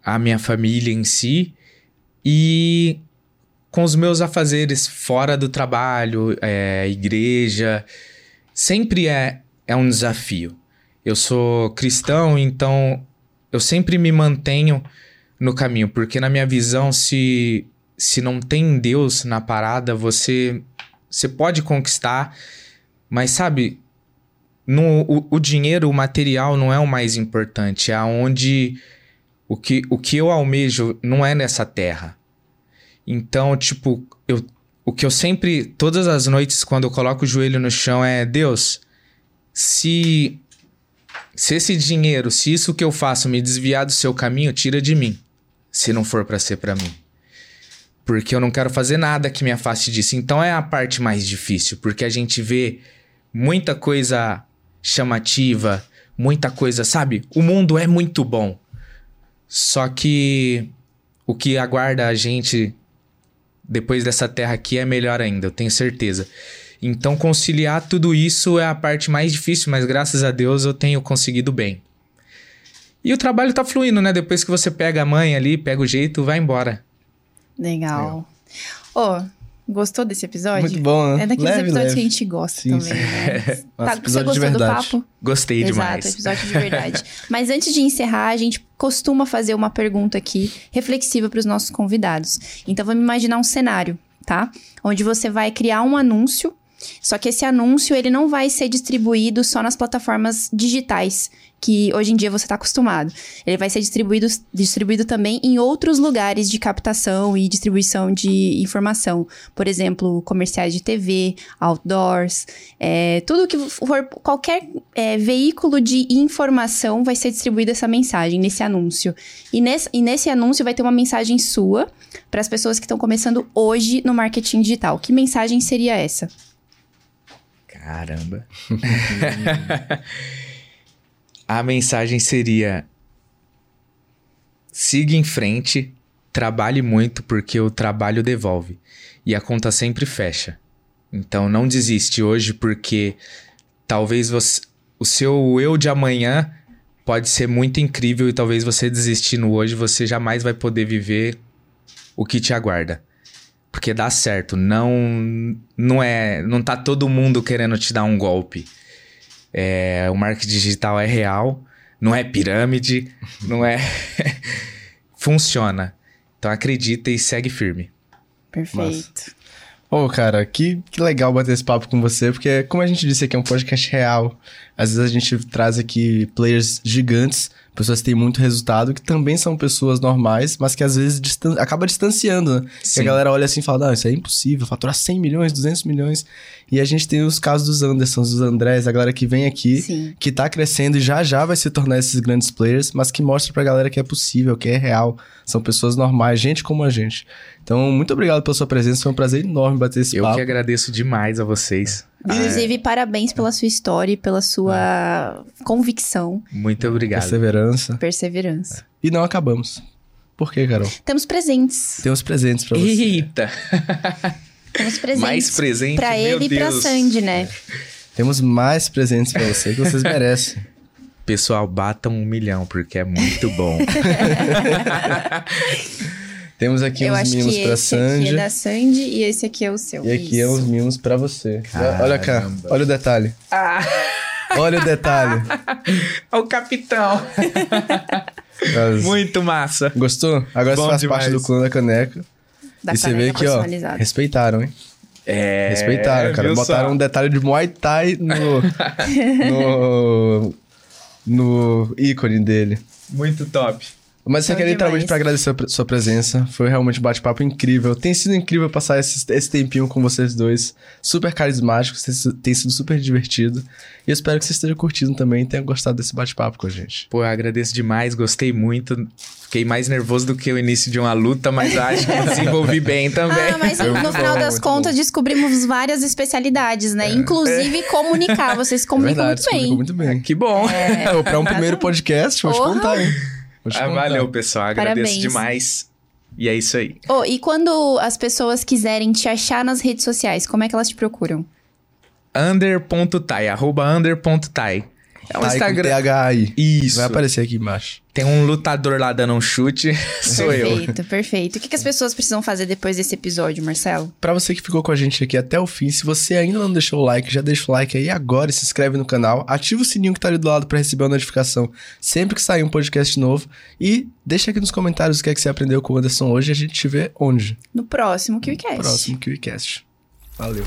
a minha família em si e com os meus afazeres fora do trabalho, é, igreja. Sempre é, é um desafio. Eu sou cristão, então eu sempre me mantenho no caminho, porque na minha visão, se se não tem Deus na parada, você você pode conquistar, mas sabe, no, o, o dinheiro, o material não é o mais importante, é onde o que, o que eu almejo não é nessa terra. Então, tipo, eu, o que eu sempre, todas as noites, quando eu coloco o joelho no chão, é Deus, se, se esse dinheiro, se isso que eu faço me desviar do seu caminho, tira de mim, se não for pra ser pra mim porque eu não quero fazer nada que me afaste disso. Então é a parte mais difícil, porque a gente vê muita coisa chamativa, muita coisa, sabe? O mundo é muito bom. Só que o que aguarda a gente depois dessa terra aqui é melhor ainda, eu tenho certeza. Então conciliar tudo isso é a parte mais difícil, mas graças a Deus eu tenho conseguido bem. E o trabalho tá fluindo, né? Depois que você pega a mãe ali, pega o jeito, vai embora.
Legal. Ô, gostou desse episódio?
Muito bom, né?
É daqueles
Leve,
episódios
leve.
que a gente gosta
Sim,
também,
sim.
né?
Nossa,
tá, você gostou do papo?
Gostei
Exato,
demais.
episódio de verdade. Mas antes de encerrar, a gente costuma fazer uma pergunta aqui reflexiva para os nossos convidados. Então vamos imaginar um cenário, tá? Onde você vai criar um anúncio, só que esse anúncio ele não vai ser distribuído só nas plataformas digitais que hoje em dia você está acostumado. Ele vai ser distribuído, distribuído também em outros lugares de captação e distribuição de informação. Por exemplo, comerciais de TV, outdoors, é, tudo que for qualquer é, veículo de informação vai ser distribuída essa mensagem nesse anúncio. E nesse, e nesse anúncio vai ter uma mensagem sua para as pessoas que estão começando hoje no marketing digital. Que mensagem seria essa?
Caramba. a mensagem seria: siga em frente, trabalhe muito, porque o trabalho devolve. E a conta sempre fecha. Então não desiste hoje, porque talvez você, o seu eu de amanhã pode ser muito incrível e talvez você desistindo hoje, você jamais vai poder viver o que te aguarda. Porque dá certo, não não é, não tá todo mundo querendo te dar um golpe. É, o marketing digital é real, não é pirâmide, não é funciona. Então acredita e segue firme.
Perfeito.
Ô, cara, que, que legal bater esse papo com você, porque, como a gente disse aqui, é um podcast real. Às vezes a gente traz aqui players gigantes, pessoas que têm muito resultado, que também são pessoas normais, mas que às vezes distan acaba distanciando, né? A galera olha assim e fala, não, isso é impossível, faturar 100 milhões, 200 milhões. E a gente tem os casos dos Andersons, dos Andrés, a galera que vem aqui,
Sim.
que tá crescendo e já já vai se tornar esses grandes players, mas que mostra pra galera que é possível, que é real. São pessoas normais, gente como a gente. Então, muito obrigado pela sua presença, foi um prazer enorme bater esse
Eu
papo.
que agradeço demais a vocês.
Inclusive, parabéns pela sua história e pela sua convicção,
Muito obrigado.
Perseverança.
perseverança.
E não acabamos. Por quê, Carol?
Temos presentes.
Temos presentes pra você.
Eita!
Temos presentes.
Mais presente,
Pra ele e pra
Deus.
Sandy, né?
Temos mais presentes pra você que vocês merecem.
Pessoal, batam um milhão, porque é muito bom.
Temos aqui
Eu
uns
acho
mimos
que
pra
esse aqui
Sandy.
é da Sandy e esse aqui é o seu.
E aqui é
Isso.
uns mimos pra você. Olha cá,
Caramba.
olha o detalhe.
Ah.
Olha o detalhe.
o capitão!
As-
Muito massa.
Gostou? Agora
Bom
você faz
demais.
parte do clã da caneca.
Da
e você vê que, ó, respeitaram, hein?
É,
Respeitaram, cara. Botaram
só?
um detalhe de Muay Thai no, no, no ícone dele.
Muito top.
Mas você
Show
quer literalmente pra agradecer a sua presença. Foi realmente um bate-papo incrível. Tem sido incrível passar esse, esse tempinho com vocês dois. Super carismáticos, tem, sido- tem sido super divertido. E eu espero que você esteja curtindo também e tenha gostado desse bate-papo com a gente.
Pô, eu agradeço demais, gostei muito. Fiquei mais nervoso do que o início de uma luta, mas acho que desenvolvi bem também.
Ah, mas no final
bom,
das contas
bom.
descobrimos várias especialidades, né? Inclusive comunicar. Vocês se comunicam
É Verdade,
muito bem.
muito bem.
Que bom.
É, pra um primeiro podcast, vou te contar, hein? Vou te
Ah, valeu, pessoal. Agradeço
Parabéns.
demais. E é isso aí.
Oh, e quando as pessoas quiserem te achar nas redes sociais, como é que elas te procuram?
Under.tai, arroba under.tai. É um
Tá aí com
Instagram.
TH aí.
Isso.
Vai aparecer aqui embaixo.
Tem um lutador lá dando um chute. Sou eu.
perfeito, perfeito. O que, que as pessoas precisam fazer depois desse episódio, Marcelo?
Pra você que ficou com a gente aqui até o fim, se você ainda não deixou o like, já deixa o like aí agora e se inscreve no canal. Ativa o sininho que tá ali do lado pra receber a notificação sempre que sair um podcast novo. E deixa aqui nos comentários o que é que você aprendeu com o Anderson hoje e a gente te vê onde?
No próximo KiwiCast.
Próximo KiwiCast. Valeu.